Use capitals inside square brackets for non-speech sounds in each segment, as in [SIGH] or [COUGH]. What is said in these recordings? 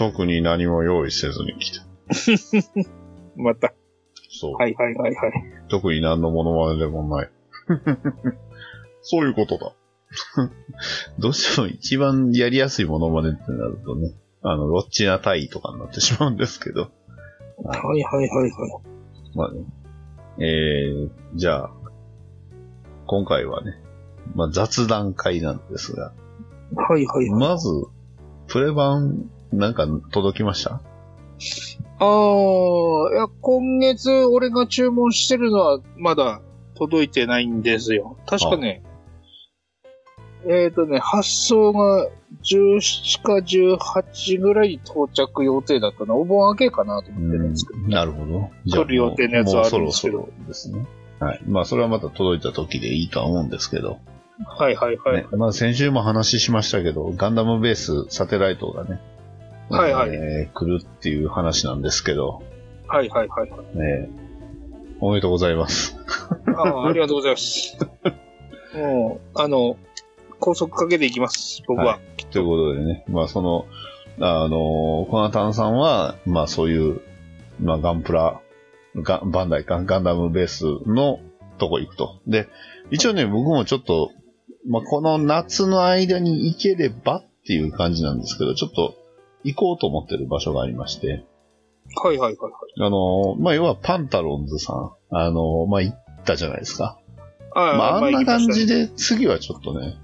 特に何も用意せずに来て。[LAUGHS] また。そう。はいはいはいはい。特に何のモノマネでもない。[LAUGHS] そういうことだ。[LAUGHS] どうしても一番やりやすいモノマネってなるとね、あの、ロッチナタイとかになってしまうんですけど。はいはいはいはい。まあね。えー、じゃあ、今回はね、まあ雑談会なんですが、はいはいはい。まず、プレ版なんか届きました？あー、いや、今月俺が注文してるのはまだ届いてないんですよ。確かね、えっ、ー、とね、発送が17か18ぐらいに到着予定だったの。お盆明けかなと思ってるんですけど。なるほど。来る予定のやつはあるんですけどそろそろですね。はい。まあ、それはまた届いた時でいいとは思うんですけど。はいはいはい。ね、まあ、先週も話しましたけど、ガンダムベースサテライトがね、はいはいえー来るっていう話なんですけど、はいはいはいはい。ね、おめでとうございます。あーありがとうございます。もう、あの、高速かけていきます、僕は。はということでね、まあその、あの、コナタンさんは、まあそういう、まあガンプラ、ガバンダイか、ガンダムベースのとこ行くと。で、一応ね、僕もちょっと、まあこの夏の間に行ければっていう感じなんですけど、ちょっと行こうと思ってる場所がありまして、はいはいはいはい。あの、まあ要はパンタロンズさん、あの、まあ行ったじゃないですか。あまああんな感じで。で、次はちょっとね、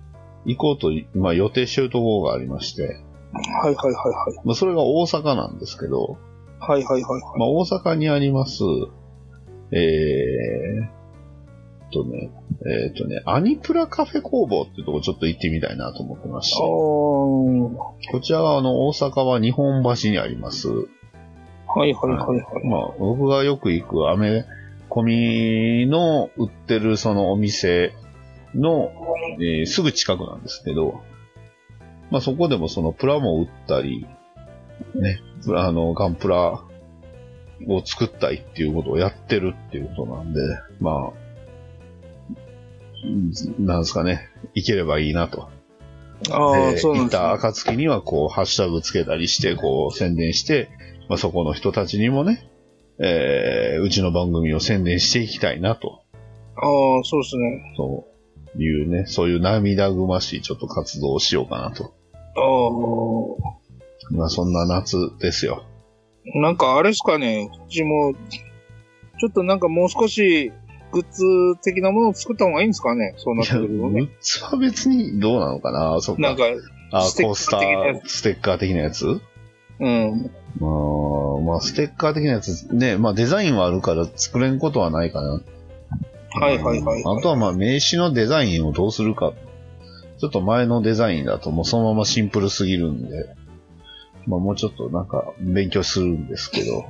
行こうと、まあ予定してるところがありまして、はいはいはいはい。まあ、それが大阪なんですけど、はいはいはいはい。まあ、大阪にあります、えー、とね、えー、とね、アニプラカフェ工房っていうところちょっと行ってみたいなと思ってまして、こちらはあの、大阪は日本橋にあります、はいはいはいはい。まあ、僕がよく行くアメコミの売ってるそのお店の、えーすぐ近くなんですけど、まあそこでもそのプラモ売ったり、ね、あの、ガンプラを作ったりっていうことをやってるっていうことなんで、まあ、うんなんですかね、行ければいいなと。ああ、そうなんです、ね。た暁にはこう、ハッシュタグつけたりして、こう、宣伝して、まあ、そこの人たちにもね、えー、うちの番組を宣伝していきたいなと、ああ、そうですね。そういうね、そういう涙ぐましいちょっと活動をしようかなと。あまあ、そんな夏ですよ。あ、なんかあれですかね、うちも、ちょっとなんかもう少し、グッズ的なものを作った方がいいんですかね？そうなってくるとね。グッズは別にどうなのかな？そっか。なんか、あ、コースター、ステッカー的なやつ？うん。まあ、まあ、ステッカー的なやつ、ね、まあデザインはあるから作れんことはないかな。はいはいはい。あとはまあ名刺のデザインをどうするか。ちょっと前のデザインだともうそのままシンプルすぎるんで、まあもうちょっとなんか勉強するんですけど、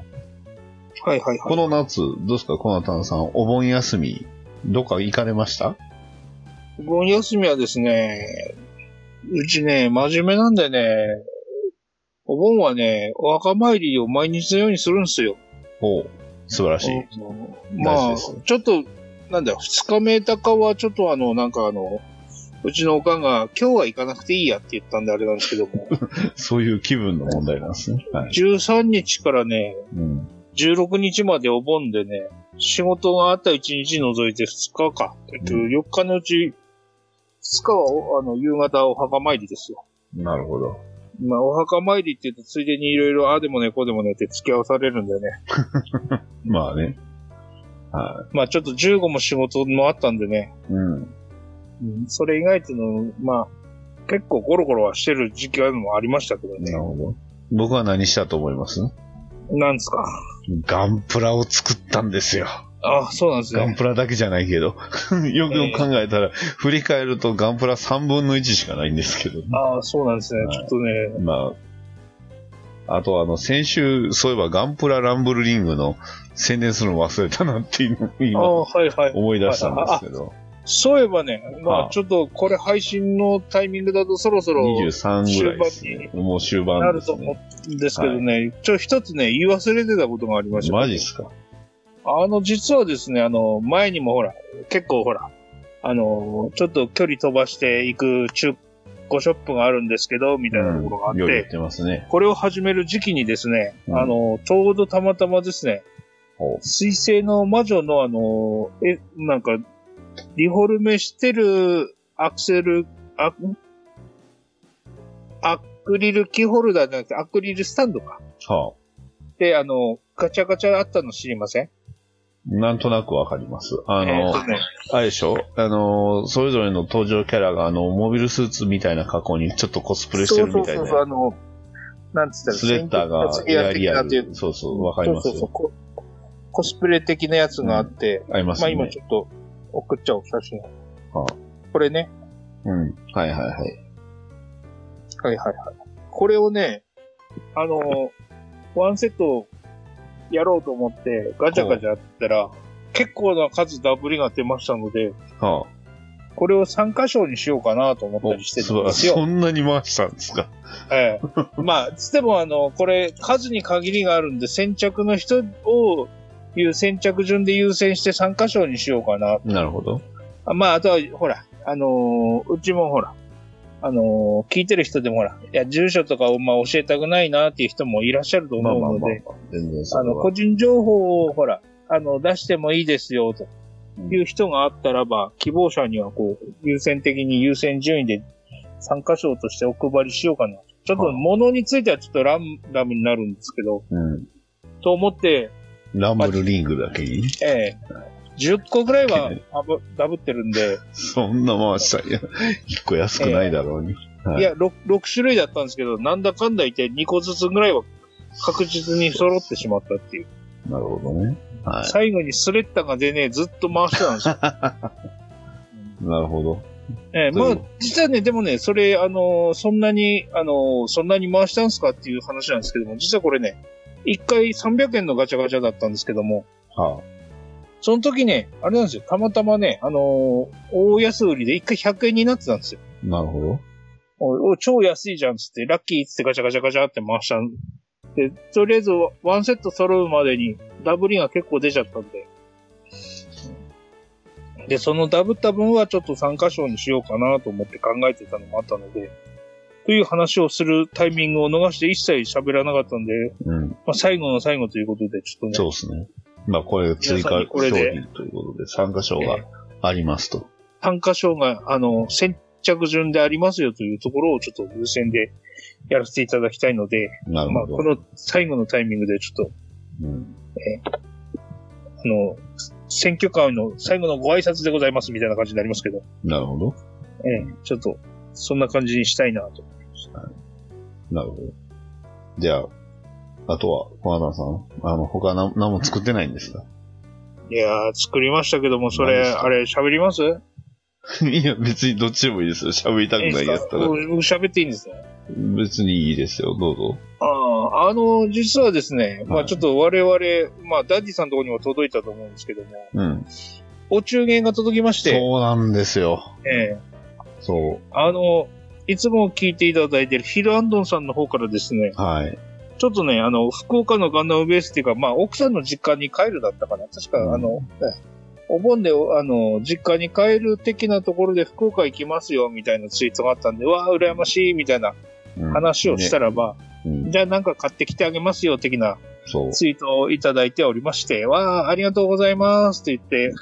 はいはいはい。この夏、どうですか？コナタンさん、お盆休み、どっか行かれました？お盆休みはですね、うちね、真面目なんでね、お盆はね、お墓参りを毎日のようにするんですよ。おう素晴らしい。うんまあちょっと、なんだよ、二日目高はちょっとあの、なんかあの、うちのおかんが、今日は行かなくていいやって言ったんであれなんですけども、[LAUGHS] そういう気分の問題なんですね。はい。13日からね、うん。16日までお盆でね、仕事があった1日除いて2日か。えっと、うん4日のうち、2日はおあの、夕方お墓参りですよ。なるほど。まあ、お墓参りって言うと、ついでにいろいろ、ああでもね、こうでもねって付き合わされるんだよね。[LAUGHS] まあね。はまあ、ちょっと15も仕事もあったんでね、い。うん。うんそれ以外っていうの、まあ、結構ゴロゴロはしてる時期もありましたけどねな。るほど。僕は何したと思いますなんですか。ガンプラを作ったんですよ。あそうなんですガンね。プラだけじゃないけど。[LAUGHS] よくよく考えたら、振り返るとガンプラ3分の1しかないんですけど。ああ、そうなんですね。はいちょっとね、まあ、あと、あの、先週、そういえばガンプラランブルリングの宣伝するの忘れたなっていうのをあ今あ、はいはい。思い出したんですけど、そういえばね、まはああちょっとこれ配信のタイミングだとそろそろ23ぐらいですね。もう終な盤ですると思ね。うんですけどね、ちょ、一つね、言い忘れてたことがありました。マジっすか？あの、実はですね、あの、前にもほら、結構ほら、あの、ちょっと距離飛ばしていく中古ショップがあるんですけど、みたいなところがあっ、うんよう言っててますね。これを始める時期にですね、うんあの、ちょうどたまたまですね、ほ水星の魔女のあの、え、なんか、リフォルメしてるアクセル、あ、ん？アクリルキーホルダーじゃなくてアクリルスタンドか。うはで、あの、ガチャガチャあったの知りません？あ、なんとなくわかります。あえの、ーとね、あれでしょ？あの、それぞれの登場キャラが、あの、モビルスーツみたいな格好にちょっとコスプレしてるみたいそうそうそう、あな。の、なんつったら、スレッターがいうル。そうそう、わかりますよ。そうそうそうココスプレ的なやつがあって、まあありますね。今ちょっと送っちゃおう、写真。はこれね。うん。はいはいはい。はいはいはい。これをね、あの、[LAUGHS] ワンセットやろうと思ってガチャガチャやったら、結構な数ダブりが出ましたので、はあ。これを3箇所にしようかなと思ったおりして。るんですよ。そんなに回したんですか？ええ。まあ、つってもあの、これ数に限りがあるんで、先着の人を、いう先着順で優先して3箇所にしようかな。なるほど。あまあ、あとは、ほら、あのーうちもほら、あのー聞いてる人でもほら、いや、住所とかをまあ教えたくないなっていう人もいらっしゃるとまあ思うので、まあの、個人情報をほら、あの、出してもいいですよ、という人があったらば、希望者にはこう、優先的に優先順位で参加賞としてお配りしようかな。ちょっと物についてはちょっとランダムになるんですけど、うん。と思って、ランブルリングだけに？ええ10個ぐらいはダブダブってるんで、そんな回したら、いや、一個安くないだろうに。はいいや6、6種類だったんですけど、なんだかんだ言って2個ずつぐらいは確実に揃ってしまったっていう。なるほどね。はい。最後にスレッタが出ね、ずっと回してたんですよ。[LAUGHS] なるほど。ええまあ、実はね、でもね、それ、あのーそんなに、あのーそんなに回したんすかっていう話なんですけども、実はこれね、1回300円のガチャガチャだったんですけども、はその時ね、あれなんですよ、たまたまね、あのー大安売りで1回100円になってたんですよ。あ、なるほど。おお超安いじゃんっつって、ラッキーっつってガチャガチャガチャって回したんで、とりあえずワンセット揃うまでにダブりが結構出ちゃったんで。で、そのダブった分はちょっと参加賞にしようかなと思って考えてたのもあったので、という話をするタイミングを逃して一切喋らなかったんで、うん。まあ、最後の最後ということで、ちょっとね、そうですね。まあ、これ追加商品ということで、参加賞がありますと。参加賞が、あの、先着順でありますよというところをちょっと優先でやらせていただきたいので、まあ、なるほど。この最後のタイミングでちょっとうん。あの、選挙カーの最後のご挨拶でございますみたいな感じになりますけど、なるほど。ええ、ちょっと、そんな感じにしたいなと。なるほど。じゃあ、あとは、小田さん、あの、他何何も作ってないんですか？いやー、作りましたけども、それ、あれ、喋ります？[LAUGHS] いや、別にどっちでもいいですよ。喋りたくないやったら。僕喋っていいんですね。別にいいですよ。どうぞ。ああ、あの、実はですね、まはいあちょっと我々、まあダディさんのところにも届いたと思うんですけども、うん。お中元が届きまして、そうなんですよ。ええそあの、いつも聞いていただいているヒルアンドンさんの方からですね、う。はい。ちょっとね、あの、福岡のガンダムベースっていうか、まあ、奥さんの実家に帰るだったかな。確か、うんあの、ねお盆で、あの、実家に帰る的なところで福岡行きますよ、みたいなツイートがあったんで、わあ、羨ましい、みたいなうん話をしたらば、うん。じゃあなんか買ってきてあげますよ、的な。ツイートをいただいておりまして、わあ、ありがとうございます、って言って、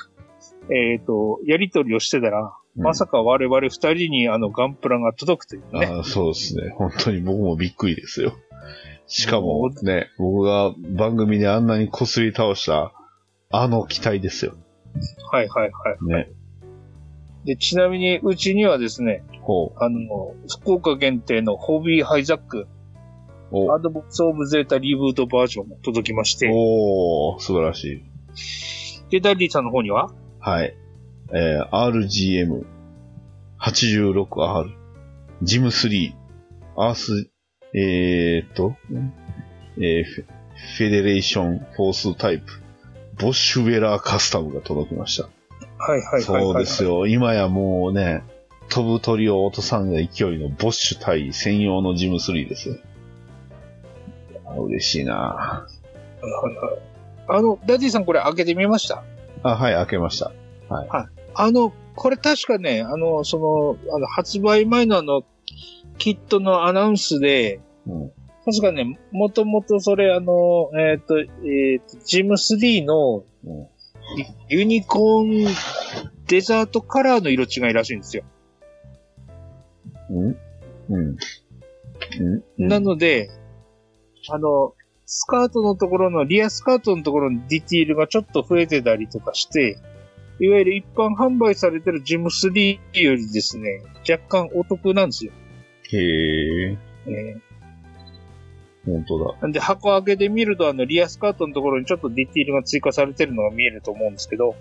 えっ、と、やりとりをしてたら、まさか我々二人にあのガンプラが届くというね。ああそうですね。本当に僕もびっくりですよ。しかもね、僕が番組であんなにこすり倒した、あの機体ですよ。はいはいはい。ね。で、ちなみに、うちにはですね、ほあの、福岡限定のホビーハイザック、アドバンスオブゼータリブートバージョンも届きまして、おー、素晴らしい。で、ダディさんの方には？はい。えー、RGM86R、ジム3、アース、えーっと、えーフェデレーションフォースタイプ、ボッシュウェラーカスタムが届きました。はいはいはいはい。そうですよ。今やもうね、飛ぶ鳥を落とさんが勢いのボッシュ対専用のジム3です嬉しいなはいはいはいあの、ダディさんこれ開けてみました？あ、はい、開けました。あの、これ確かね、あの、その、あの、発売前のあの、キットのアナウンスで、うん。確かね、もともとそれあの、えっ、と、えっ、と、ジム3のうんユユニコーンデザートカラーの色違いらしいんですよ。うんうん。うんなので、あの、スカートのところの、リアスカートのところのディティールがちょっと増えてたりとかして、いわゆる一般販売されてるジム3よりですね、若干お得なんですよ。へえ、え本当だ。ーなんで箱開けてみると、あの、リアスカートのところにちょっとディティールが追加されてるのが見えると思うんですけど、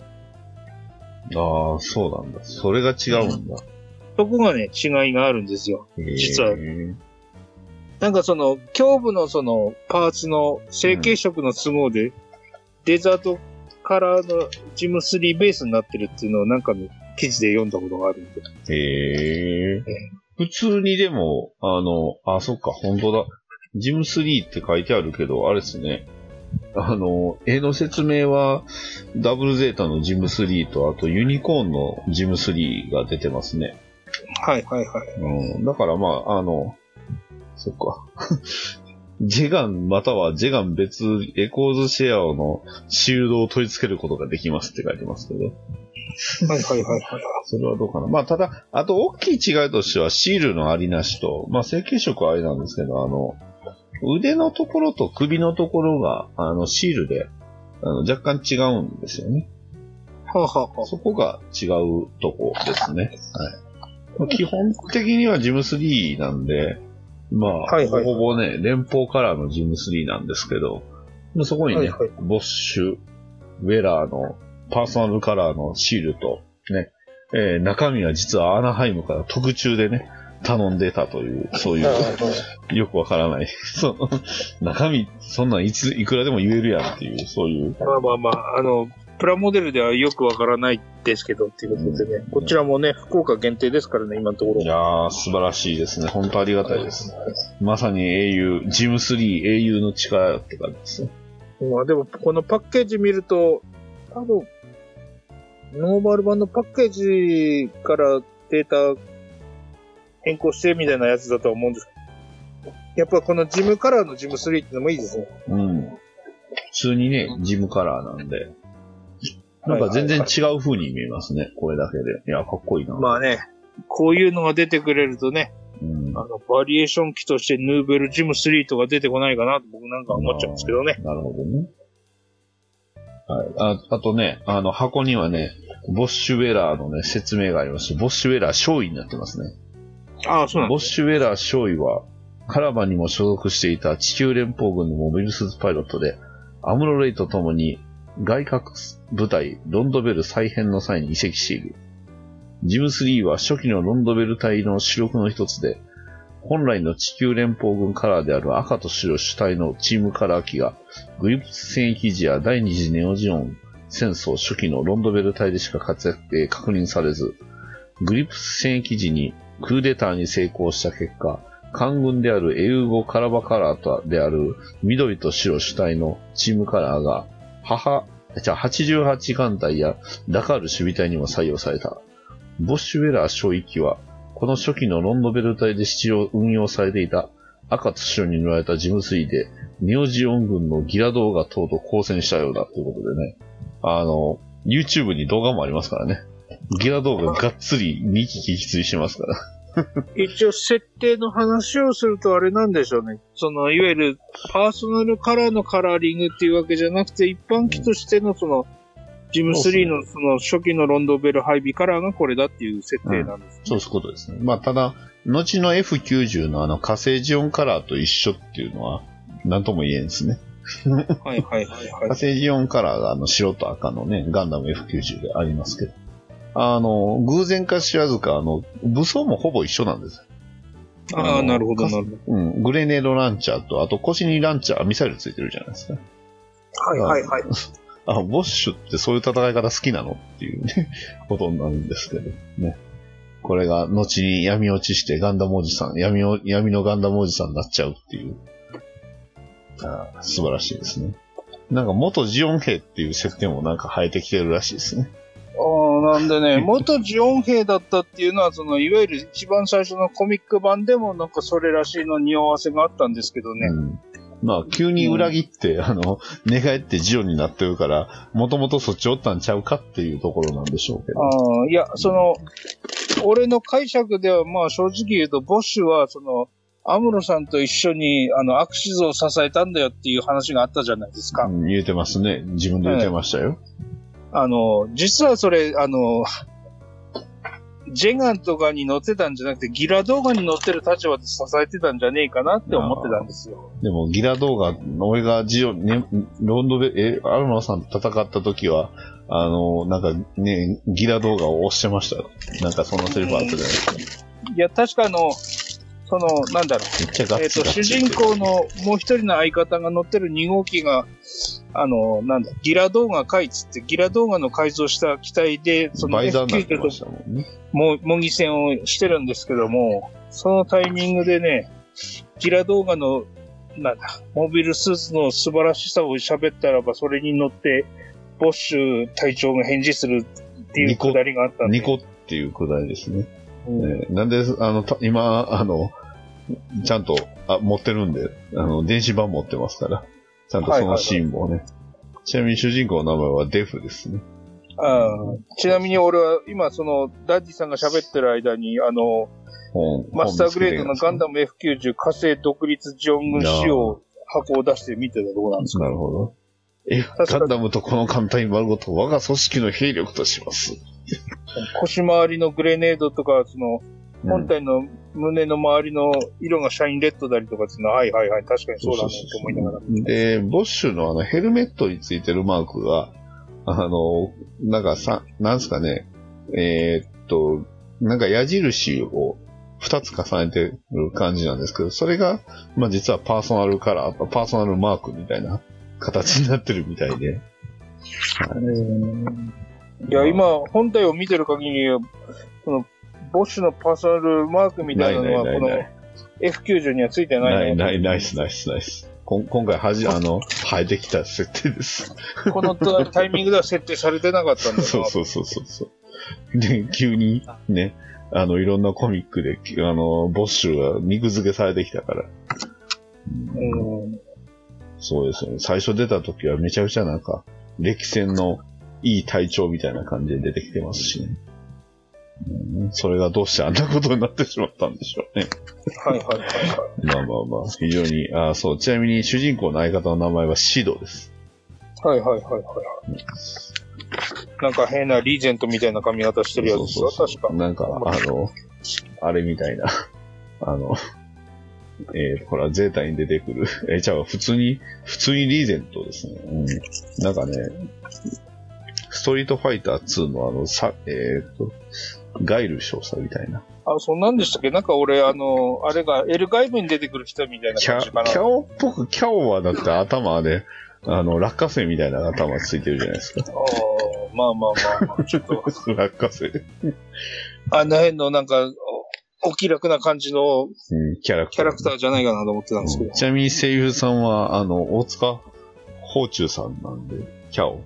ああ、そうなんだ。それが違うんだ。そこがね、違いがあるんですよ。実はなんかその、胸部のその、パーツの成型色の都合で、デザートカラーのジム3ベースになってるっていうのをなんかの記事で読んだことがあるんで。へええ。普通にでも、あの、あ、そっか、本当だ。ジム3って書いてあるけど、あれですね。あの、絵の説明は、ダブルゼータのジム3と、あとユニコーンのジム3が出てますね。はいはいはい。うん。だからまあ、あの、そっか。ジェガンまたはジェガン別エコーズシェアのシールドを取り付けることができますって書いてますけど。はいはいはいはい。それはどうかな。まあ、ただ、あと大きい違いとしては、シールのありなしと、まあ、成型色はあれなんですけど、あの、腕のところと首のところが、あの、シールで、あの、若干違うんですよね。はあ、はあはそこが違うとこですね。はい。基本的にはジム3なんで、まあ、はいはいほぼほぼね、連邦カラーのジム3なんですけど、まあそこにね、はいはいボッシュ、ウェラーのパーソナルカラーのシールと、ね、えー中身は実はアナハイムから特注でね、頼んでたという、そういう、よくわからない。[LAUGHS] そう、中身、そんなんいつ、いくらでも言えるやんっていう、そういう。まあまあまあ、あの、プラモデルではよくわからないですけど、っていうことでね、こちらもね、福岡限定ですからね、今のところい。やー、素晴らしいですね。本当ありがたいです。まさに英雄、ジム3英雄の力って感じですね。まあでも、このパッケージ見ると、多分、ノーマル版のパッケージからデータ変更してみたいなやつだとは思うんですけど、やっぱこのジムカラーのジム3ってのもいいですね。うん。普通にね、ジムカラーなんで。なんか全然違う風に見えますね、これだけで。いや、かっこいいな。まあね、こういうのが出てくれるとね、うん。あの、バリエーション機としてヌーベルジム3とか出てこないかなと僕なんか思っちゃうんですけどね。なるほどね。はい。ああとね、あの、箱にはね、ボッシュウェラーのね、説明がありまして、ボッシュウェラー少尉になってますね。ああ、そうなんボだ。ッシュウェラー少尉は、カラバンにも所属していた地球連邦軍のモビルスーツパイロットで、アムロレイと共に外角部隊ロンドベル再編の際に移籍している。ジム3は初期のロンドベル隊の主力の一つで、本来の地球連邦軍カラーである赤と白主体のチームカラー機が、グリプス戦役時や第二次ネオジオン戦争初期のロンドベル隊でしか活躍、えー確認されず、グリプス戦役時にクーデターに成功した結果、官軍であるエウゴ・カラバカラーとである緑と白主体のチームカラーが、母、じゃあ88艦隊やダカール守備隊にも採用された。ボッシュウェラー小域は、この初期のロンドベル隊で使用、運用されていた赤と白に塗られたジム3で、ネオジオン軍のギラ動画等と交戦したようだということでね。あの、YouTube に動画もありますからね。ギラ動画がっつり2機撃墜してますから。[LAUGHS] 一応設定の話をするとあれなんでしょうね。その、いわゆるパーソナルカラーのカラーリングっていうわけじゃなくて、一般機としてのその、ジム3のその初期のロンドベル配備カラーがこれだっていう設定なんです。そういうことですね。まあ、ただ、後の F90 のあの火星ジオンカラーと一緒っていうのは、なんとも言えんですね。はいはいはいはい。火星ジオンカラーがあの白と赤のね、ガンダム F90 でありますけど。あの、偶然か知らずか、あの、武装もほぼ一緒なんですよ。ああ、のなるほど、なるほうん、グレネードランチャーと、あと腰にランチャー、ミサイルついてるじゃないですか。ど。はいはいはい。あ、[LAUGHS] ボッシュってそういう戦い方好きなのっていうね、ことになるんですけど、ね。これが後に闇落ちしてガンダムおじさん、闇を闇のガンダムおじさんになっちゃうっていう。あー素晴らしいですね。なんか元ジオン兵っていう設定もなんか生えてきてるらしいですね。ああ、なんでね、元ジオン兵だったっていうのは、その、いわゆる一番最初のコミック版でもなんかそれらしいの匂わせがあったんですけどね。うん。まあ、急に裏切って、あの、寝返ってジオンになってるから、もともとそっちおったんちゃうかっていうところなんでしょうけど。ああ、いや、その、俺の解釈では、まあ正直言うと、ボッシュは、その、アムロさんと一緒に、あの、アクシズを支えたんだよっていう話があったじゃないですか。うん言えてますね。自分で言ってましたよ。あの、実はそれ、あの、ジェガンとかに乗ってたんじゃなくて、ギラ動画に乗ってる立場で支えてたんじゃねえかなって思ってたんですよ。でも、ギラ動画、俺がジオン、ね、ロンドベ、え、アルマさんと戦った時は、あの、なんかね、ギラ動画を押してましたよ。なんかそんなセリフあったじゃないですか。いや、確かあの、その、なんだろう。めっちゃガえっ、と、ッツガツ主人公のもう一人の相方が乗ってる2号機が、あの、なんだ、ギラ動画回っつって、ギラ動画の改造した機体で、その倍弾になって F90 ましたもんね。も模擬戦をしてるんですけども、そのタイミングでね、ギラ動画の、なんだ、モビルスーツの素晴らしさを喋ったらば、それに乗って、ボッシュ隊長が返事するっていうくだりがあったんで。ニコっていうくだりですね。うんえーなんで、あの、た今、あの、ちゃんと、あ、持ってるんで、あの、電子版持ってますから、ちゃんとそのシーンもね。ちなみに主人公の名前はデフですね。あーちなみに俺は今そのダッディさんが喋ってる間にあの本マスターグレードのガンダダム F90 火星独立ジオン軍仕様箱を出して見てたところなんですなるほど。ガンダムとこの艦隊丸ごと我が組織の兵力とします。腰回りのグレネードとかその本体の胸の周りの色がシャインレッドだりとかっていうのははいはいはい確かにそうだねと思いながらで、ボッシュのあのヘルメットについてるマークが、あの、なんかさ、なんすかね、えーっと、なんか矢印を二つ重ねてる感じなんですけど、それが、まあ実はパーソナルカラー、パーソナルマークみたいな形になってるみたいで。[LAUGHS] いや今本体を見てる限りそのボッシュのパーソナルマークみたいなのはこのないないない F90 にはついてないない、のない、ナイス、ナイス、ナイス。こん今回はじ、あの、生えてきた設定です。このタイミングでは設定されてなかったんだそう [LAUGHS] そうそうそうそう。で、急にね、あの、いろんなコミックで、あの、ボッシュが肉付けされてきたから。うんそうですよね。最初出た時はめちゃくちゃなんか、歴戦のいい隊長みたいな感じで出てきてますしね。うん、それがどうしてあんなことになってしまったんでしょうね。はいはいはいはい。まあまあまあ、非常に、あそう、ちなみに主人公の相方の名前はシドです。はいはいはいはい。なんか変なリーゼントみたいな髪型してるやつですよ、確か。なんか、あの、あれみたいな、[LAUGHS] あの、えー、ほら、ゼータに出てくる。えー、じゃあ、普通に、普通にリーゼントですね。うん。なんかね、ストリートファイター2のあの、さ、えー、と、ガイル少佐みたいな。あ、そんなんでしたっけ？なんか俺、あの、あれがエルガイブに出てくる人みたいなキャ、感じかな。キャオっぽく、キャオはだって頭で、あの、落花生みたいな頭ついてるじゃないですか。ああまあまあまあ、ちょっと、[LAUGHS] 落花生。あの辺のなんか、おお気楽な感じのうん、キャラクター。キャラクターじゃないかなと思ってたんですけど。ちなみに声優さんは、あの、大塚宝中さんなんで、キャオ。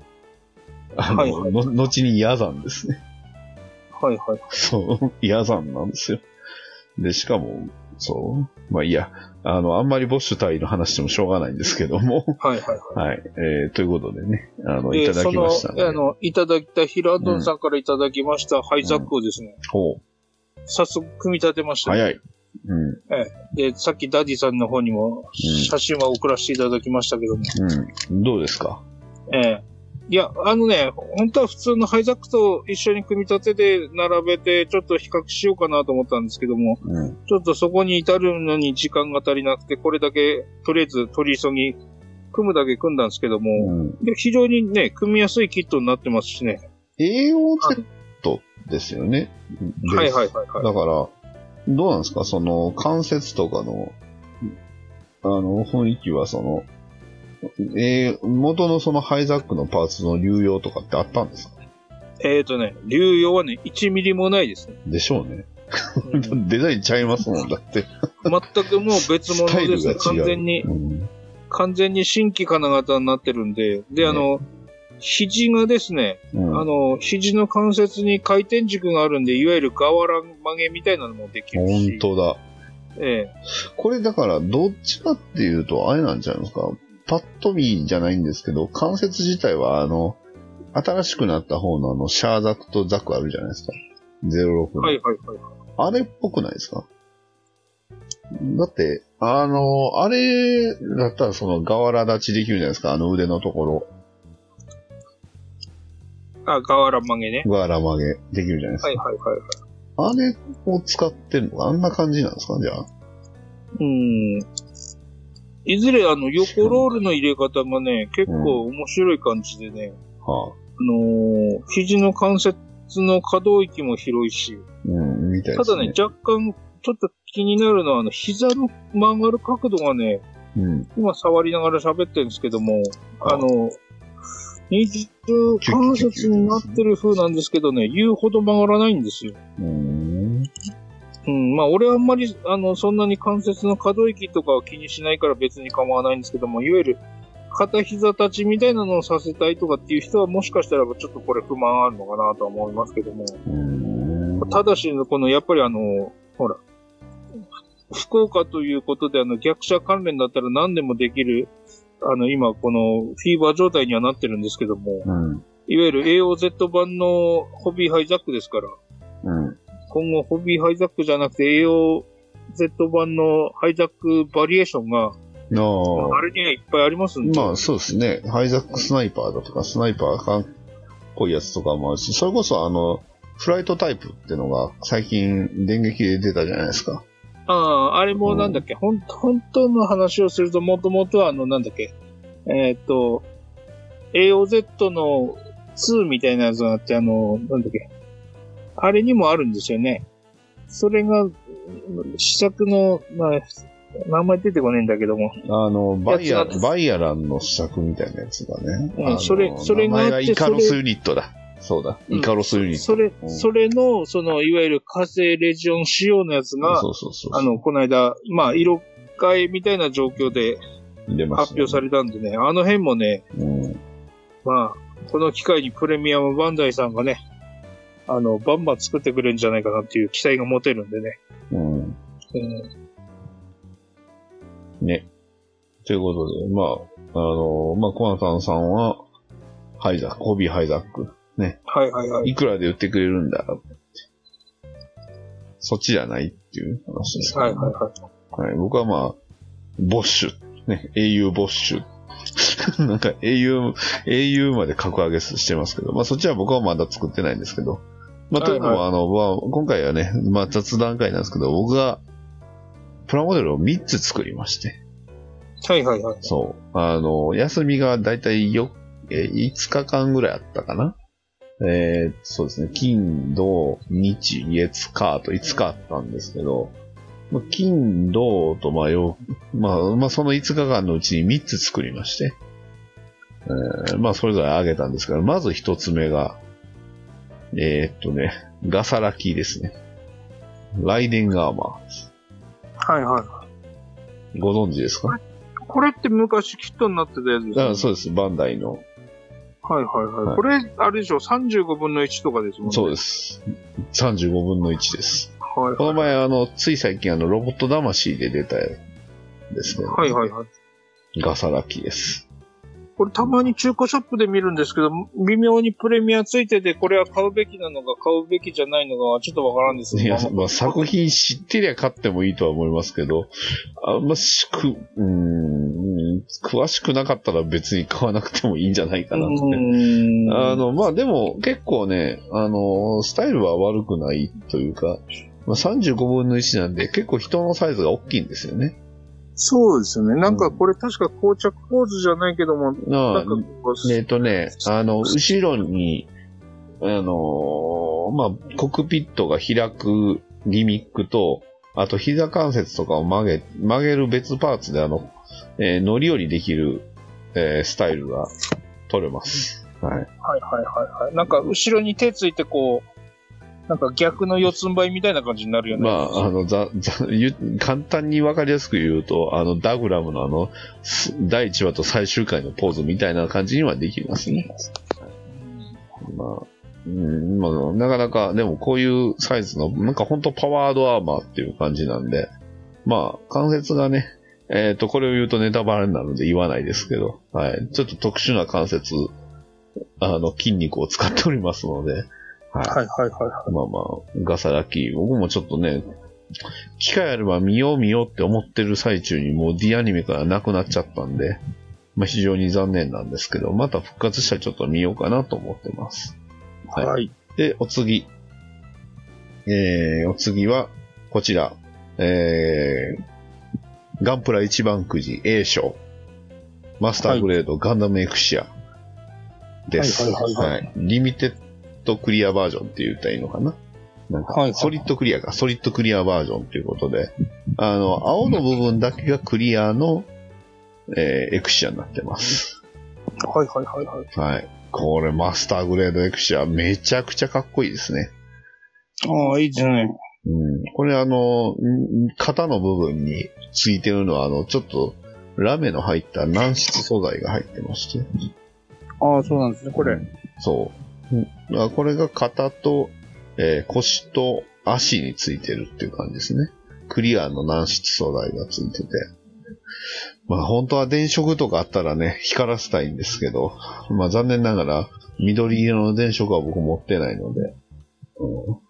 あの、はいはいの後にヤザンですね。はいはい。そう、ヤザンなんですよ。で、しかも、そう、まあいいや、あの、あんまりボッシュ隊の話してもしょうがないんですけども、はいはいはい。はい、えー、ということでね、あの、えーいただきましたその、あね。の、いただいた平戸さんからいただきましたハイザックをですね、ほう、早速組み立てました。早い。うん、で、さっきダディさんの方にもうん写真は送らせていただきましたけども、うん。どうですか？ええいや、あのね、本当は普通のハイザックと一緒に組み立てで並べて、ちょっと比較しようかなと思ったんですけども、うん。ちょっとそこに至るのに時間が足りなくて、これだけ、とりあえず取り急ぎ、組むだけ組んだんですけども、うん、で非常にね、組みやすいキットになってますしね。AOZ ですよね。はいはいはいはい。だから、どうなんですか？その、関節とかの、あの、雰囲気はその、えー元のそのハイザックのパーツの流用とかってあったんですか？えっ、とね、流用はね、1ミリもないですね。でしょうね。うん [LAUGHS] デザインちゃいますもん、だって。全くもう別物ですね。完全に、うん完全に新規金型になってるんで、で、あの、肘がですね、うんあの、肘の関節に回転軸があるんで、いわゆる瓦曲げみたいなのもできるし。本当だ。ええ。これだから、どっちかっていうと、あれなんじゃないですか？パッと見じゃないんですけど、関節自体は、あの、新しくなった方のあの、シャーザクとザクあるじゃないですか。06の。はいはいはい。あれっぽくないですか？だって、あの、あれだったらその瓦立ちできるじゃないですか、あの腕のところ。あ、瓦曲げね。瓦曲げできるじゃないですか。はいはいはい。あれを使ってるのか？あんな感じなんですか？じゃあ。うん。いずれあの、横ロールの入れ方がね、結構面白い感じでね、はあ。あのー肘の関節の可動域も広いし、うん、みたいですね。ただね、若干、ちょっと気になるのは、あの、膝の曲がる角度がね、うん。今触りながら喋ってるんですけども、あの、二重関節になってる風なんですけどね、言うほど曲がらないんですよ。うーん。うん、まあ俺はあんまり、あの、そんなに関節の可動域とかは気にしないから別に構わないんですけども、いわゆる片膝立ちみたいなのをさせたいとかっていう人はもしかしたらちょっとこれ不満あるのかなとは思いますけども。ただし、この、やっぱりあの、ほら、福岡ということで、あの、逆者関連だったら何でもできる、あの、今、この、フィーバー状態にはなってるんですけども、うん。いわゆる AOZ 版のホビーハイザックですから、うん。今後ホビーハイザックじゃなくて AOZ 版のハイザックバリエーションが、なあ。あれにはいっぱいありますんで、まあそうですね。ハイザックスナイパーだとか、スナイパーかっこいいやつとかもあるし、それこそあの、フライトタイプってのが最近電撃で出たじゃないですか。ああ、あれもなんだっけ、ほん、本当の話をすると、もともとはあの、なんだっけ、えーっと、AOZ の2みたいなやつがあって、あの、なんだっけ、あれにもあるんですよね。それが、試作の、まあ、名前出てこねえんだけども。あの、バイアバイアランの試作みたいなやつがね。うんそれそれがあってがイカロスユニットだ。そうだ。うんイカロスユニット。それ、うんそれの、その、いわゆる火星レジオン仕様のやつが、そうそうそう。あの、この間、まあ、色替えみたいな状況で発表されたんでね、あの辺もね、うん。まあ、この機会にプレミアムバンダイさんがね、あの、バンバン作ってくれるんじゃないかなっていう期待が持てるんでね。うん。うんね。ということで、まあ、あの、まあ、コナタンさんは、ハイザック、ホビーハイザック。はいはいはい。いくらで売ってくれるんだ？そっちじゃないっていう話ですからはいはいはい。はい、僕はまあ、ボッシュ、ね、英雄ボッシュ。[LAUGHS] なんか英雄、英雄まで格上げしてますけど、まあそっちは僕はまだ作ってないんですけど、まあというのも、はいあの、まあ今回はね、まあ雑談会なんですけど、僕がプラモデルを3つ作りまして、はいはいはい。そう、あの、休みがだいたいよ、えー5日間ぐらいあったかな。えーそうですね、金、土、日、月、火と5日あったんですけど、まあ金、土と、まあ、よ、まあ、まあ、その5日間のうちに3つ作りまして、えーまあ、それぞれあげたんですけど、まず1つ目が、えーっとね、ガサラキーですね。ライデンガーマはいはい。ー。ご存知ですか？これって昔キットになってたやつですよねあそうです、バンダイの。はいはいはい。はいこれ、あれでしょ、35分の1とかですもんね。。そうですす。35分の1です。はいこの前、あの、つい最近、あの、ロボット魂で出たですね。はいはいはい。ガサラキです。これたまに中古ショップで見るんですけど、微妙にプレミアついてて、これは買うべきなのか買うべきじゃないのかはちょっとわからんですいやよ、まあ、作品知ってりゃ買ってもいいとは思いますけど、あんましく、うーん、詳しくなかったら別に買わなくてもいいんじゃないかなって。あの、まあでも結構ね、あの、スタイルは悪くないというか、まあ、35分の1なんで結構人のサイズが大きいんですよね。そうですよね。なんかこれ確か膠着ポーズじゃないけども、あなんかこう、えっとね、あの、後ろに、あのーまあ、コックピットが開くギミックと、あと膝関節とかを曲げ、曲げる別パーツであの、えー乗り降りできる、えースタイルが取れます。はい。はいはいはいはい。なんか、後ろに手ついてこう、なんか逆の四つん這いみたいな感じになるよね。まあ、あの、ざ、ざ、ゆ簡単にわかりやすく言うと、あの、ダグラムのあの、す第1話と最終回のポーズみたいな感じにはできますね。まあ、うん、まあ、なかなか、でもこういうサイズの、なんか本当パワードアーマーっていう感じなんで、まあ、関節がね、えっ、と、これを言うとネタバレになるので言わないですけど、はい。ちょっと特殊な関節、あの、筋肉を使っておりますので、はい。はいはいはいはまあまあ、ガサラキ、僕もちょっとね、機会あれば見よう見ようって思ってる最中にもう D アニメからなくなっちゃったんで、まあ非常に残念なんですけど、また復活したらちょっと見ようかなと思ってます。い。はい。で、お次。えー、お次は、こちら。えー、ガンプラ一番くじ A 賞。マスターグレード、ガンダムエクシアです。はいはいはいはいリミテッドクリアバージョンって言ったらいいのかな？なんか、ソリッドクリアか、ソリッドクリアバージョンということで、あの、青の部分だけがクリアの、えーエクシアになってます。はいはいはいはい。はい。これ、マスターグレードエクシア、めちゃくちゃかっこいいですね。ああ、いいですね。うん。これあの、ん肩の部分についてるのは、あの、ちょっと、ラメの入った軟質素材が入ってまして。ああ、そうなんですね、これ。そう。うんあこれが肩と、えー腰と足についてるっていう感じですね。クリアの軟質素材がついてて。まあ本当は電飾とかあったらね、光らせたいんですけど、まあ残念ながら緑色の電飾は僕持ってないので、うん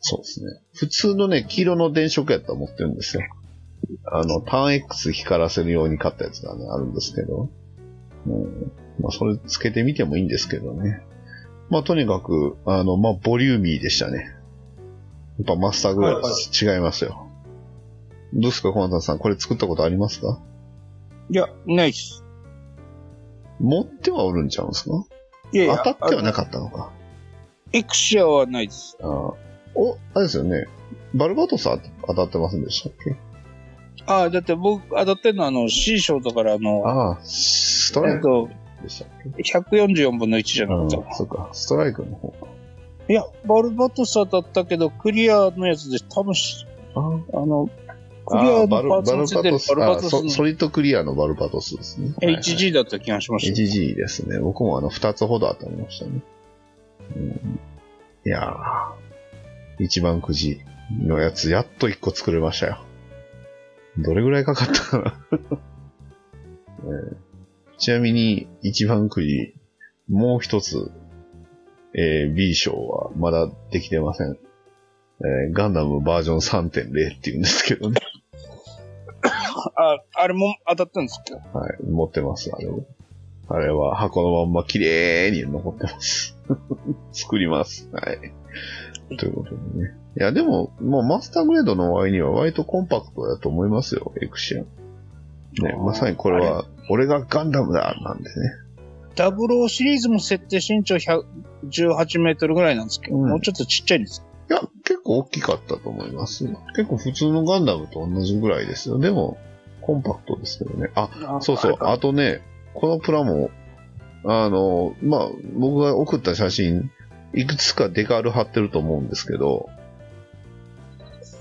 そうですね。普通のね、黄色の電飾やったら持ってるんですよ。あの、ターン X 光らせるように買ったやつがね、あるんですけど、うんまあそれつけてみてもいいんですけどね。まあとにかく、あの、まあボリューミーでしたね。やっぱマスターグレードはい違いますよ。どうですか、小田さん。これ作ったことありますか？いや、ないっす。持ってはおるんちゃうんですか？いやいや、当たってはなかかったのか。エクシアはないです。あーお、あれですよね。バルバトスは当たってませんでしたっけ？ああ、だって僕当たってんのは、あの、C 賞だから、あの、ああ、ストライクえっと、でしたっけ？144分の1じゃなうん、かった。そっか、ストライクの方か。いや、バルバトス当たったけど、クリアのやつで、多分し、ああの、クリアのパーツについてるバルバトスソソリッドクリアのバルバトスですね。HG だった気がしました。HG ですね。僕もあの、二つほど当たりましたね。うん、いやー、一番くじのやつ、やっと一個作れましたよ。どれぐらいかかったかな、[LAUGHS] えーちなみに、一番くじ、もう一つ、えー B 賞はまだできてません。えーガンダムバージョン3.0っていうんですけどね。あ、あれも当たったんですけど。はい、持ってます、あれを。あれは箱のまんま綺麗に残ってます。[LAUGHS] 作ります。はい。ということでね。いや、でも、もうマスターグレードの割には割とコンパクトだと思いますよ、エクシアン。ね、まさにこれは、俺がガンダムだなんでね。ダブルオシリーズも設定身長118メートルぐらいなんですけど、うんもうちょっとちっちゃいんです。いや、結構大きかったと思います。結構普通のガンダムと同じぐらいですよ。でも、コンパクトですけどね。あ、そうそう。ああとね、このプラも、あの、まあ、僕が送った写真、いくつかデカール貼ってると思うんですけど、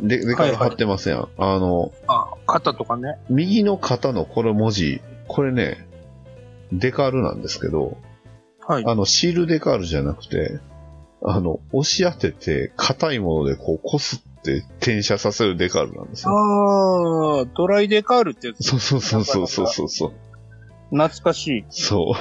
で、デカール貼ってません、あの、あ、肩とかね。右の肩のこの文字、これね、デカールなんですけど、はい。あの、シールデカールじゃなくて、あの、押し当てて、硬いものでこう、こすって転写させるデカールなんですよ。ああ、ドライデカールってやつ。そうそうそうそうそうそうそう。懐かしい。そ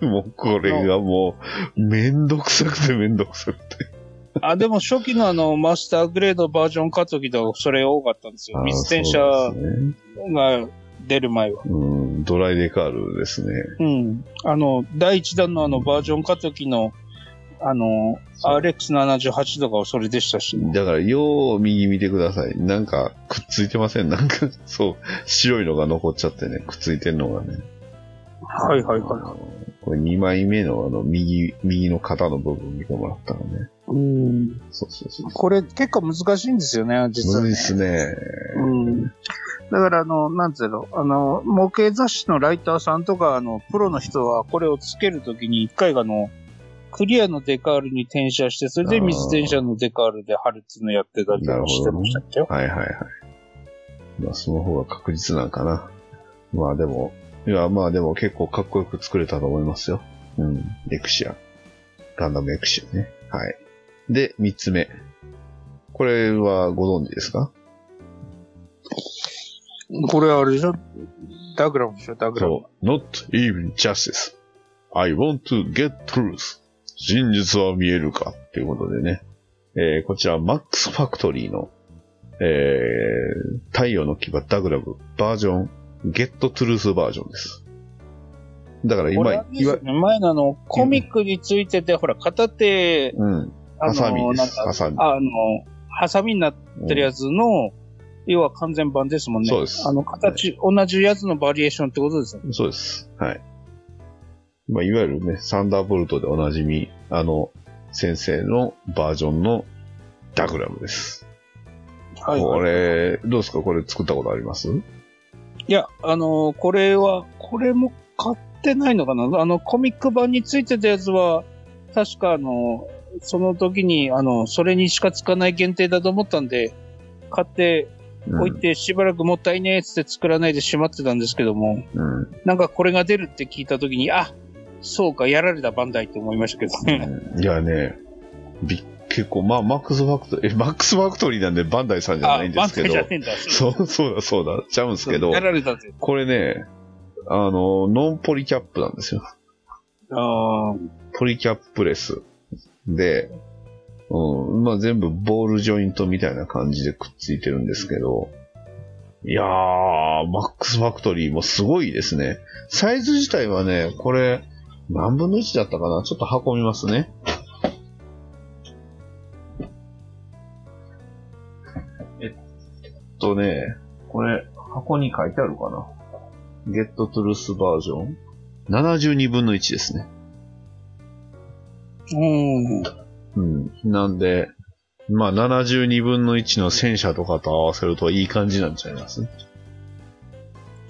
う。[LAUGHS] もうこれがもう、めんどくさくてめんどくさくて。[LAUGHS] あ、でも初期のあの、マスターグレードバージョン買った時ではそれ多かったんですよ。水転写あーそうですね。が出る前は。うん、ドライデカールですね。うん。あの、第一弾のあのバージョン買った時の、あの、そう RX78 とかはそれでしたし、だから、よう右見てください。なんか、くっついてませんなんか、[LAUGHS] そう、白いのが残っちゃってね、くっついてんのがね。はいはいはいこれ2枚目のあの、右、右の肩の部分見てもらったらね。ううん。そうそうそう。これ結構難しいんですよね、実は、ね。無理ですね。うん。だから、あの、なんつうの、あの、模型雑誌のライターさんとか、あの、プロの人はこれをつけるときに一回あの、クリアのデカールに転写して、それで水転写のデカールで貼るっていうのやってたりとかしてましたっけ？よ。はいはいはい。まあ、その方が確実なんかな。まあでも、いや、まあでも結構かっこよく作れたと思いますよ。うん。エクシア。ガンダムエクシアね。はい。で、三つ目。これはご存知ですか？これあれでしょ？ダグラムでしょ？ダグラム。そう。not even justice. I want to get truth. 真実は見えるかっていうことでね。えー、こちら、マックスファクトリーの、えー、太陽の牙ダグラムバージョン、ゲットトゥルースバージョンです。だから今、ね前のあの、コミックについてて、ほら、片手、うん。あハサミの、です。ハサミ。あの、ハサミになってるやつの、要は完全版ですもんね。そうですあの、形、同じやつのバリエーションってことですよね。そうです。はい。まあ、いわゆるね、サンダーボルトでおなじみ、あの、先生のバージョンのダグラムです。はい、これ、どうですか？これ作ったことあります？いや、あの、これは、これも買ってないのかな？あの、コミック版についてたやつは、確かあの、その時に、あの、それにしかつかない限定だと思ったんで、買って置いてしばらくもったいねえっつって作らないでしまってたんですけども、うん。うんなんかこれが出るって聞いた時に、あ、そうか、やられたバンダイって思いましたけどね。いやね、び結構、まあ、マックスファクトリー、え、マックスファクトリーなんでバンダイさんじゃないんですけどバンダイじゃね、えんだ。そう、そうだ、そうだ、ちゃうんですけどや、られたぜ。これね、あの、ノンポリキャップなんですよ。あポリキャップレス。で、うん、まあ全部ボールジョイントみたいな感じでくっついてるんですけど、いやー、マックスファクトリーもすごいですね。サイズ自体はね、これ、何分の1だったかな？ちょっと運びますね。えっとね、これ、箱に書いてあるかな？ゲットトゥルースバージョン ?72 分の1ですね。ーうん。うん。なんで、まあ、72分の1の戦車とかと合わせるといい感じなんちゃいます？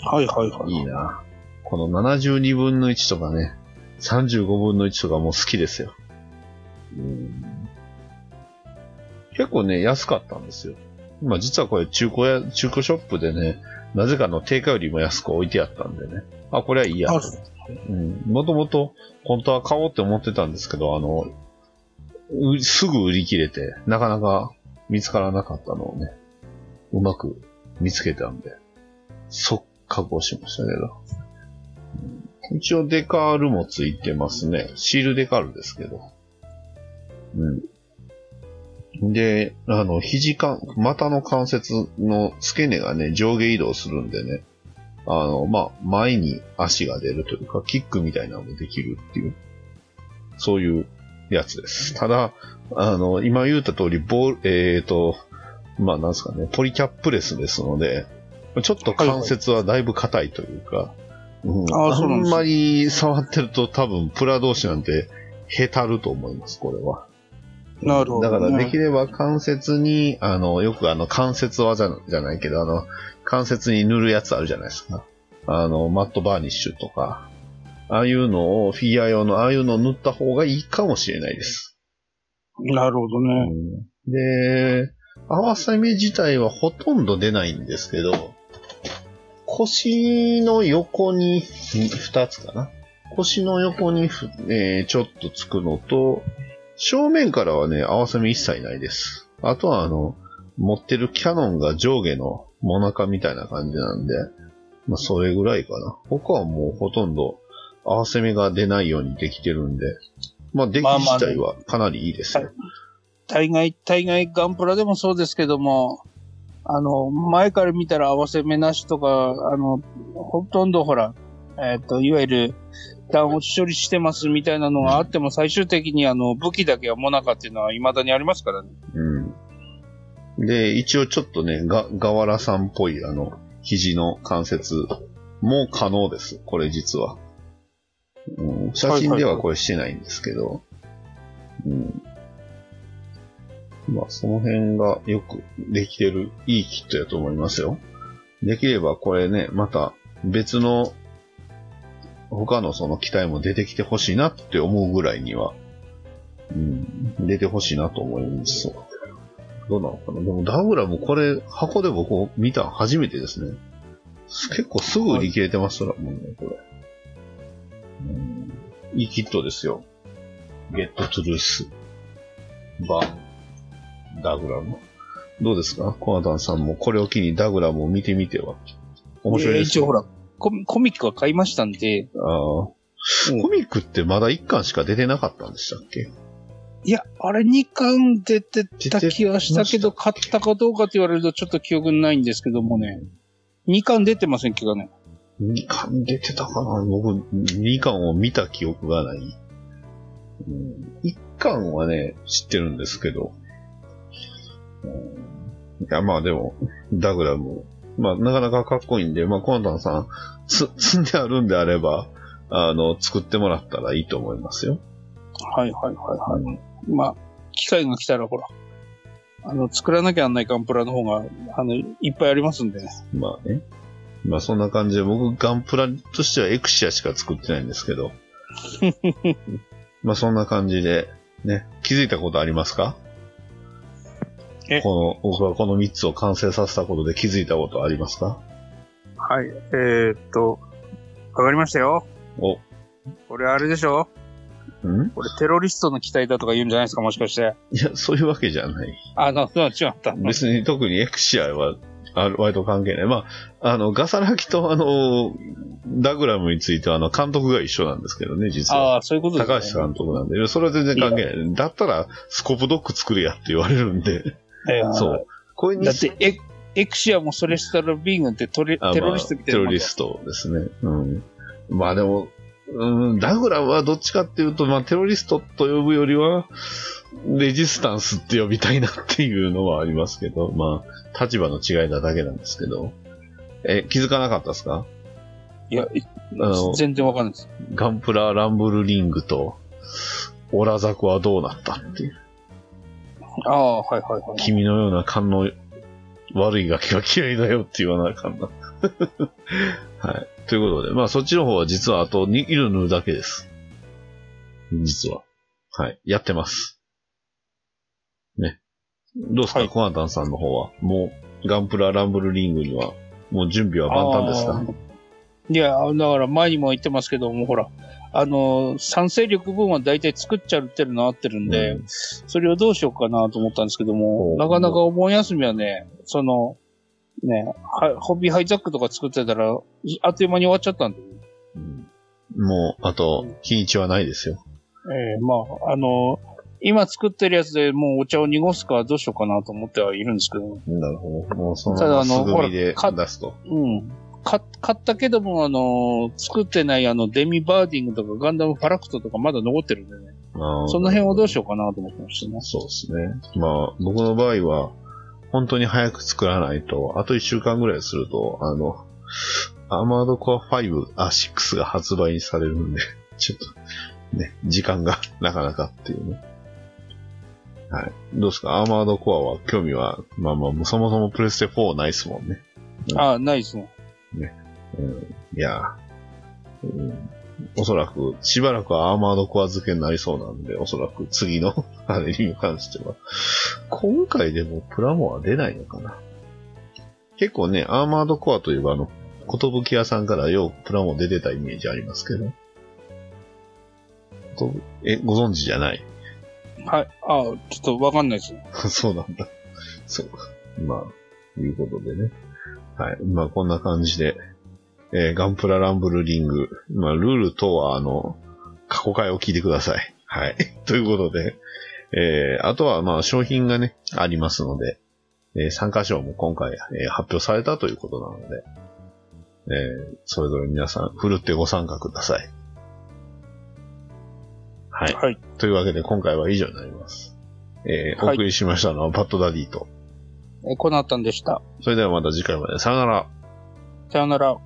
はいはいはい。いいな。この72分の1とかね、35分の1とかもう好きですよ。うん結構ね、安かったんですよ。まあ実はこれ中古や、中古ショップでね、なぜかの定価よりも安く置いてあったんでね。あ、これはいいや。うん。もともと、本当は買おうって思ってたんですけど、あの、すぐ売り切れて、なかなか見つからなかったのをね、うまく見つけたんで、即確保しましたけど。一応デカールもついてますね。シールデカールですけど。うん。で、あの、肘関、股の関節の付け根がね、上下移動するんでね、あの、まあ、前に足が出るというか、キックみたいなのもできるっていう、そういうやつです。ただ、あの、今言った通り、ボール、えっ、と、まあ、なんですかね、ポリキャップレスですので、ちょっと関節はだいぶ硬いというか、うん、あーそうなんですねんまり触ってると多分プラ同士なんてへたると思います、これは。なるほど、だからできれば関節に、あの、よくあの関節技じゃないけど、あの、関節に塗るやつあるじゃないですか。あの、マットバーニッシュとか、ああいうのを、フィギュア用のああいうのを塗った方がいいかもしれないです。なるほどね。で、合わせ目自体はほとんど出ないんですけど、腰の横に2つかな。腰の横にふ、えーちょっとつくのと、正面からはね、合わせ目一切ないです。あとはあの、持ってるキャノンが上下のモナカみたいな感じなんで、まあそれぐらいかな。他はもうほとんど合わせ目が出ないようにできてるんで、まあ出来まあまあ自体はかなりいいですよ。大概、大概ガンプラでもそうですけども、あの、前から見たら合わせ目なしとか、あの、ほとんどほら、えっ、と、いわゆる、弾落ち処理してますみたいなのがあっても、最終的にあの、武器だけはモナカっていうのは未だにありますからね。うん。で、一応ちょっとね、が、ガワラさんっぽいあの、肘の関節も可能です。これ実は。うん、写真ではこれしてないんですけど。うん。まあ、その辺がよくできてる、いいキットやと思いますよ。できればこれね、また別の、他のその機体も出てきてほしいなって思うぐらいには、うん、出てほしいなと思います。どうなのかなでもダグラムこれ、箱で僕見た初めてですね。結構すぐ売り切れてますから、もうね、これ。うん、いいキットですよ。ゲットトゥルース。バン、ダグラム。どうですか？コナタンさんもこれを機にダグラムを見てみては。面白いです。一応ほら、コミコミックは買いましたんで、あーうんコミックってまだ1巻しか出てなかったんでしたっけ？いや、あれ2巻出てた気がしたけど、買ったかどうかって言われるとちょっと記憶にないんですけどもね。2巻出てませんけどね。2巻出てたかな？僕、2巻を見た記憶がない。うん、1巻はね、知ってるんですけど。うん、いや、まあでも、ダグラム、まあなかなかかっこいいんで、まあコナタンさん、つ、[LAUGHS] 積んであるんであれば、あの、作ってもらったらいいと思いますよ。はいはいはいはい。まあ、機会が来たらほら、あの、作らなきゃなんないガンプラの方が、あの、いっぱいありますんでね。まあね。まあそんな感じで、僕ガンプラとしてはエクシアしか作ってないんですけど。[LAUGHS] まあそんな感じで、ね、気づいたことありますか？えこの、僕はこの3つを完成させたことで気づいたことありますか？はい、えー、っと、わかりましたよ。お、これあれでしょ？ん？これテロリストの機体だとか言うんじゃないですか、もしかして。いや、そういうわけじゃない。あ、な、な違った。別に特にエクシアは、あ割と関係ない。まあ、あの、ガサラキとあの、ダグラムについては、あの、監督が一緒なんですけどね、実は。ああ、そういうことですね。高橋監督なんで、それは全然関係ない。だったら、スコープドッグ作れやって言われるんで、えーそう。これにだって、エエクシアもソレスタルビーグってトテロリストみたいなテロリストですね。うん。まあでも、うん、ダグラムはどっちかっていうと、まあテロリストと呼ぶよりは、レジスタンスって呼びたいなっていうのはありますけど、まあ、立場の違いなだけなんですけど。え、気づかなかったですか？いや、あの全然わかんないです。ガンプラランブルリングと、オラザクはどうなったっていう。ああ、はいはいはい。君のような勘の悪いガキが嫌いだよって言わなあかんな。[LAUGHS] はい。ということで、まあそっちの方は実はあと2色塗るだけです。実は。はい。やってます。ね。どうですか、はいコナタンさんの方は。もう、ガンプラランブルリングには、もう準備は万端ですか？いや、だから前にも言ってますけども、ほら、あの、賛成力分は大体作っちゃってるの合ってるんで、うんそれをどうしようかなと思ったんですけどもなかなかお盆休みはね、その、ね、はホビーハイザックとか作ってたら、いあっという間に終わっちゃったんで、うんもう、あと、日にちはないですよ。ええまあ、あの、今作ってるやつでもうお茶を濁すかどうしようかなと思ってはいるんですけど、なるほど。もうそのただあのほらか出すと。うん。か買ったけども、あの、作ってないあの、デミバーディングとかガンダムファラクトとかまだ残ってるんでね。その辺をどうしようかなと思ってましたね。そうですね。まあ、僕の場合は、本当に早く作らないと、あと1週間ぐらいすると、あの、アーマードコア5、あ、6が発売されるんで、[LAUGHS] ちょっと、ね、時間がなかなかっていうね。はい。どうですか？アーマードコアは興味は、まあまあ、そもそもプレステ4ないっすもんね。ああ、ないですね。うん、いや、うん、おそらく、しばらくはアーマードコア付けになりそうなんで、おそらく次の [LAUGHS] あれに関しては。今回でもプラモは出ないのかな結構ね、アーマードコアといえばあの、ことぶき屋さんからよくプラモ出てたイメージありますけど。え、ご存知じゃない？はい。ああ、ちょっとわかんないですね。[LAUGHS] そうなんだ。そう。まあ、いうことでね。はい。まあ、こんな感じで、えーガンプラランブルリング。まあ、ルールとは、あの、過去回を聞いてください。はい。[LAUGHS] ということで、えーあとは、まあ、商品がね、ありますので、えー参加賞も今回、えー発表されたということなので、えーそれぞれ皆さん、ふるってご参加ください。はい。はい。というわけで、今回は以上になります。えーはいお送りしましたのは、バッドダディと。えこうなったんでした。それではまた次回まで。さよなら。さよなら。